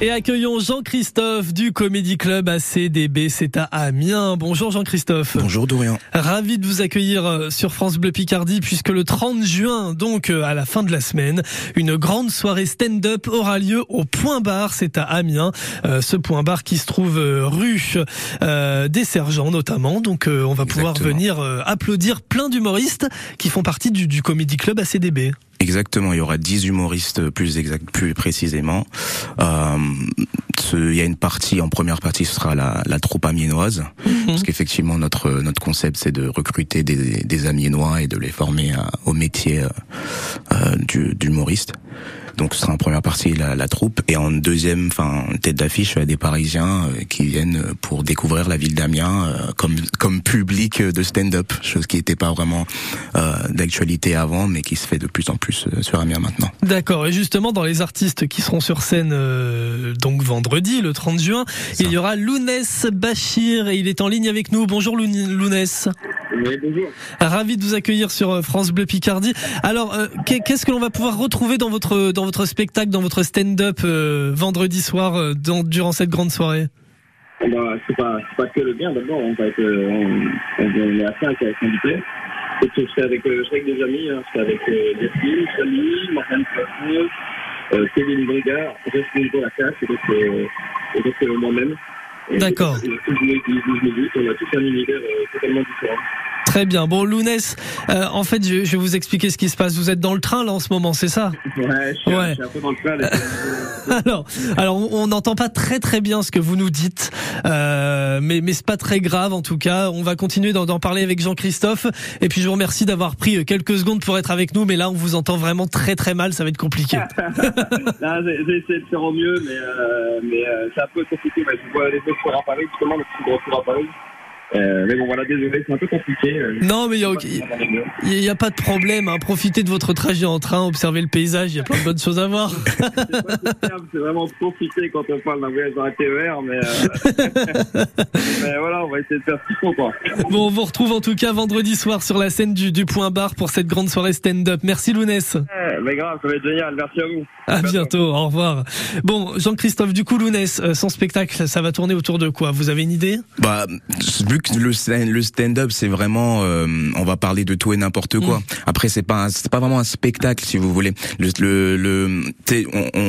Et accueillons Jean-Christophe du Comédie Club ACDB, c'est à Amiens. Bonjour Jean-Christophe. Bonjour Dorian. Ravi de vous accueillir euh, sur France Bleu Picardie puisque le 30 juin, donc euh, à la fin de la semaine, une grande soirée stand-up aura lieu au Point Bar, c'est à Amiens. Euh, ce Point Bar qui se trouve rue des Sergents notamment. Donc on va pouvoir venir applaudir plein d'humoristes qui font partie du, du Comédie Club ACDB. Exactement, il y aura 10 humoristes plus exact, plus précisément. Euh, il y a une partie, en première partie, ce sera la, la troupe amiénoise, mhm. parce qu'effectivement notre notre concept c'est de recruter des, des amiénois et de les former au métier euh, euh d'humoriste. Donc ce sera en première partie la, la troupe et en deuxième, enfin tête d'affiche des Parisiens euh, qui viennent pour découvrir la ville d'Amiens euh, comme comme public de stand-up, chose qui n'était pas vraiment euh, d'actualité avant, mais qui se fait de plus en plus sur Amiens maintenant. D'accord. Et justement dans les artistes qui seront sur scène donc vendredi, le 30 juin, il y aura Lounès Bachir et il est en ligne avec nous. Bonjour Lounès. Oui, bonjour. Ravi de vous accueillir sur France Bleu Picardie. Alors, qu'est-ce que l'on va pouvoir retrouver dans votre dans votre spectacle, dans votre stand-up euh, vendredi soir, euh, dans, durant cette grande soirée? Bah, C'est pas, pas que le bien d'abord, on, va être, on, on, est à 5 avec. Je serai avec, je serai avec des amis, hein, je serai avec euh, Yasmine, Samy, Morgane Poisson, euh, Kevin Brigard, Jasmine Lacasse et donc, euh, donc euh, moi-même. D'accord. On a tous un univers totalement différent. Très bien. Bon, Lounès, euh, en fait, je, vais vous expliquer ce qui se passe. Vous êtes dans le train là en ce moment, c'est ça? Ouais, je suis, un peu dans le train. alors, alors, on n'entend pas très très bien ce que vous nous dites, euh, mais mais c'est pas très grave en tout cas. On va continuer d'en parler avec Jean-Christophe. Et puis je vous remercie d'avoir pris euh, quelques secondes pour être avec nous, mais là on vous entend vraiment très très mal. Ça va être compliqué. J'ai essayé de faire au mieux, mais euh, mais euh, c'est un peu compliqué. Je vois les autres à Paris, justement, le gros à Paris. Euh, mais bon, voilà, désolé, c'est un peu compliqué. Euh, non, mais il n'y a, pas de problème. Hein. Profitez de votre trajet en train, observez le paysage, il y a plein de bonnes choses à voir. c'est vraiment profiter quand on parle d'un voyage dans un TER, mais, euh... mais voilà, on va essayer de faire ce qu'il faut. Quoi. Bon, on vous retrouve en tout cas vendredi soir sur la scène du, du Point Bar pour cette grande soirée stand-up. Merci Lounès. Mais grave, ça va être génial. Merci à vous. À bientôt, au revoir. Bon, Jean-Christophe, du coup, Lounès, euh, son spectacle, ça va tourner autour de quoi? Vous avez une idée? Bah, vu le, le stand-up, c'est vraiment, euh, on va parler de tout et n'importe quoi. Mm. Après, c'est pas, c'est pas vraiment un spectacle, si vous voulez. Le, le, le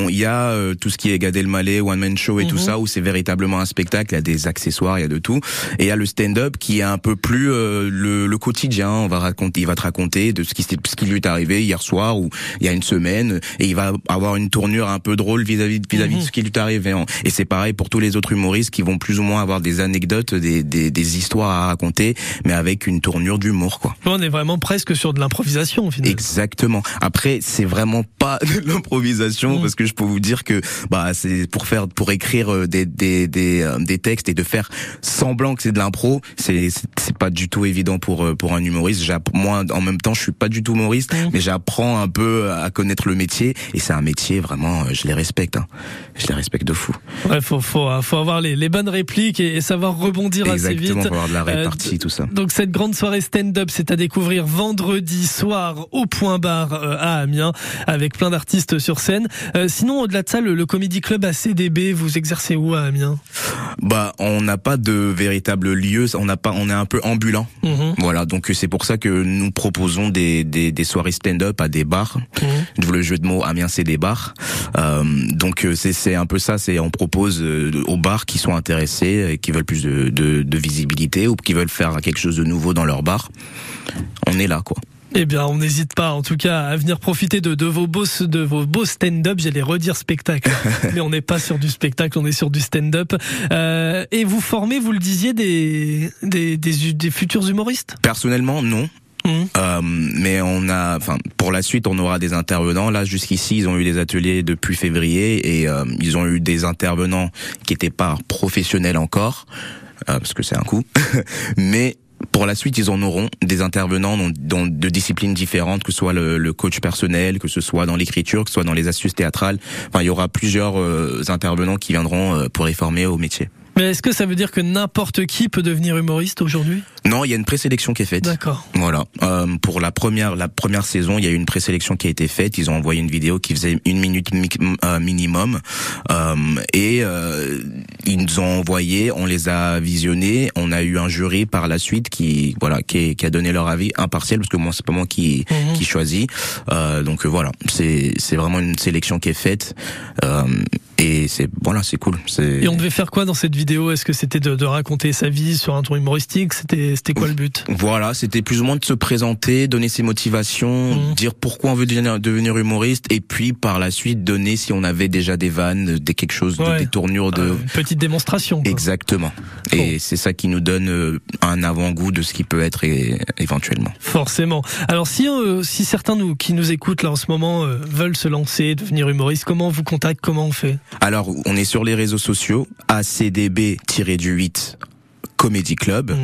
il y a euh, tout ce qui est Gad Elmaleh, one man show et tout mm-hmm. ça, où c'est véritablement un spectacle. Il y a des accessoires, il y a de tout. Et il y a le stand-up qui est un peu plus euh, le, le, quotidien. On va raconter, il va te raconter de ce qui, ce qui lui est arrivé hier soir ou il y a une semaine, et il va avoir une tournure un peu drôle vis-à-vis vis-à-vis de mm-hmm. ce qui lui est arrivé. Et c'est pareil pour tous les autres humoristes qui vont plus ou moins avoir des anecdotes, des, des, des histoires à raconter, mais avec une tournure d'humour, quoi. On est vraiment presque sur de l'improvisation, finalement. Exactement. Après, c'est vraiment pas de l'improvisation, mm. parce que je peux vous dire que, bah, c'est pour faire, pour écrire euh, des, des, des, euh, des textes et de faire semblant que c'est de l'impro, c'est, c'est pas du tout évident pour, euh, pour un humoriste. Moi, en même temps, je suis pas du tout humoriste, mm. mais j'apprends un peu à connaître le métier, et c'est un métier vraiment, je les respecte, hein. Je les respecte de fou. Ouais, faut, faut, faut avoir les, les bonnes répliques et, savoir rebondir assez vite. Exactement, avoir de la répartie, tout ça. Donc cette grande soirée stand-up, c'est à découvrir vendredi soir au Point Bar euh, à Amiens, avec plein d'artistes sur scène. Euh, sinon, au-delà de ça, le, le Comedy Club ACDB, vous exercez où à Amiens? Bah, on n'a pas de véritable lieu, on n'a pas, on est un peu ambulant. Mhm. Voilà, donc c'est pour ça que nous proposons des, des, des soirées stand-up à des bars. Mhm. Le jeu de mots Amiens, c'est des bars. Euh, donc c'est c'est un peu ça, c'est on propose euh, aux bars qui sont intéressés, et qui veulent plus de, de, de visibilité ou qui veulent faire quelque chose de nouveau dans leur bar. On est là, quoi. Eh bien, on n'hésite pas, en tout cas, à venir profiter de, de vos beaux, de vos beaux stand-up. J'allais redire spectacle, mais on n'est pas sur du spectacle, on est sur du stand-up. Euh, et vous formez, vous le disiez, des, des, des, des futurs humoristes? Personnellement, non. Euh, mais on a, enfin, pour la suite, on aura des intervenants. Là, jusqu'ici, ils ont eu des ateliers depuis février et euh, ils ont eu des intervenants qui étaient pas professionnels encore, euh, parce que c'est un coup. mais pour la suite, ils en auront des intervenants dans, de disciplines différentes, que ce soit le, coach personnel, que ce soit dans l'écriture, que ce soit dans les astuces théâtrales. Enfin, il y aura plusieurs intervenants qui viendront pour les former au métier. Mais est-ce que ça veut dire que n'importe qui peut devenir humoriste aujourd'hui? Non, il y a une présélection qui est faite. D'accord. Voilà. Euh, pour la première la première saison, il y a eu une présélection qui a été faite. Ils ont envoyé une vidéo qui faisait une minute euh, minimum euh, et euh, ils nous ont envoyé. On les a visionnés. On a eu un jury par la suite qui voilà qui, qui a donné leur avis impartiel parce que moi c'est pas moi qui Mhm. qui choisit. Euh, donc euh, voilà, c'est c'est vraiment une sélection qui est faite. Euh, et c'est voilà, c'est cool. Et on devait faire quoi dans cette vidéo? Est-ce que c'était de, de raconter sa vie sur un ton humoristique? C'était c'était quoi le but? Voilà, c'était plus ou moins de se présenter, donner ses motivations, Mhm. dire pourquoi on veut devenir, devenir humoriste, et puis par la suite donner si on avait déjà des vannes, des quelque chose, de, des tournures de. Euh, Une petite démonstration. quoi. Exactement. Et c'est ça qui nous donne euh, un avant-goût de ce qui peut être éventuellement. Forcément. Alors si euh, si certains nous qui nous écoutent là en ce moment euh, veulent se lancer, devenir humoriste, comment on vous contacte? Comment on fait? Alors, on est sur les réseaux sociaux, ACDB-du8 Comedy Club. Mhm.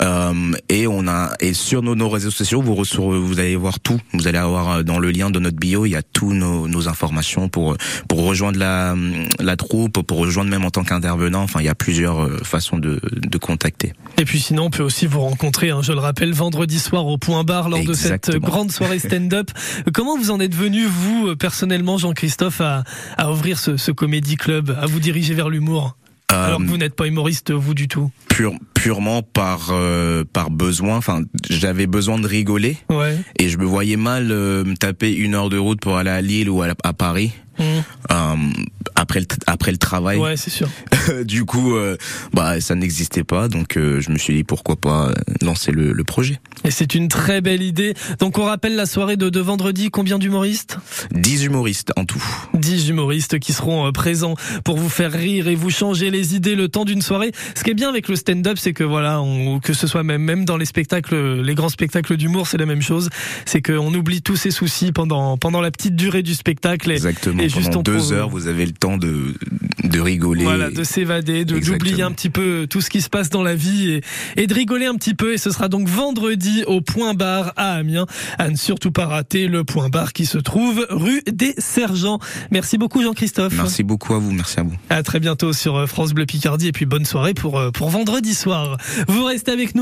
Euh, et on a et sur nos, nos réseaux sociaux vous vous allez voir tout vous allez avoir euh, dans le lien de notre bio il y a tous nos, nos informations pour pour rejoindre la la troupe pour rejoindre même en tant qu'intervenant enfin il y a plusieurs euh, façons de de contacter Et puis sinon, on peut aussi vous rencontrer, hein, je le rappelle, vendredi soir au Point Bar lors de cette grande soirée stand-up. Comment vous en êtes venu, vous, personnellement, Jean-Christophe, à, à ouvrir ce, ce comédie club, à vous diriger vers l'humour? Alors que Euh, vous n'êtes pas humoriste, vous, du tout. pure, purement par euh, par besoin enfin j'avais besoin de rigoler Ouais. et je me voyais mal euh, me taper une heure de route pour aller à Lille ou à, à Paris Mhm. euh, après le après le travail Ouais, c'est sûr. du coup euh, bah ça n'existait pas donc euh, je me suis dit pourquoi pas euh, lancer le, le projet Et c'est une très belle idée. Donc on rappelle la soirée de, de vendredi, combien d'humoristes? 10 humoristes en tout 10 humoristes qui seront présents pour vous faire rire et vous changer les idées le temps d'une soirée. Ce qui est bien avec le stand-up, c'est que voilà, on, que ce soit même même dans les spectacles, les grands spectacles d'humour, c'est la même chose. C'est qu'on oublie tous ses soucis pendant pendant la petite durée du spectacle. Et, Exactement. et juste Pendant deux heures, vous avez le temps de de rigoler. Voilà, de s'évader, de d'oublier un petit peu tout ce qui se passe dans la vie et, et de rigoler un petit peu. Et ce sera donc vendredi au Point Bar à Amiens. À ne surtout pas rater le Point Bar qui se trouve rue des Sergents. Merci beaucoup Jean-Christophe. Merci beaucoup à vous. Merci à vous. À très bientôt sur euh, France Bleu Picardie et puis bonne soirée pour, euh, pour vendredi soir. Vous restez avec nous.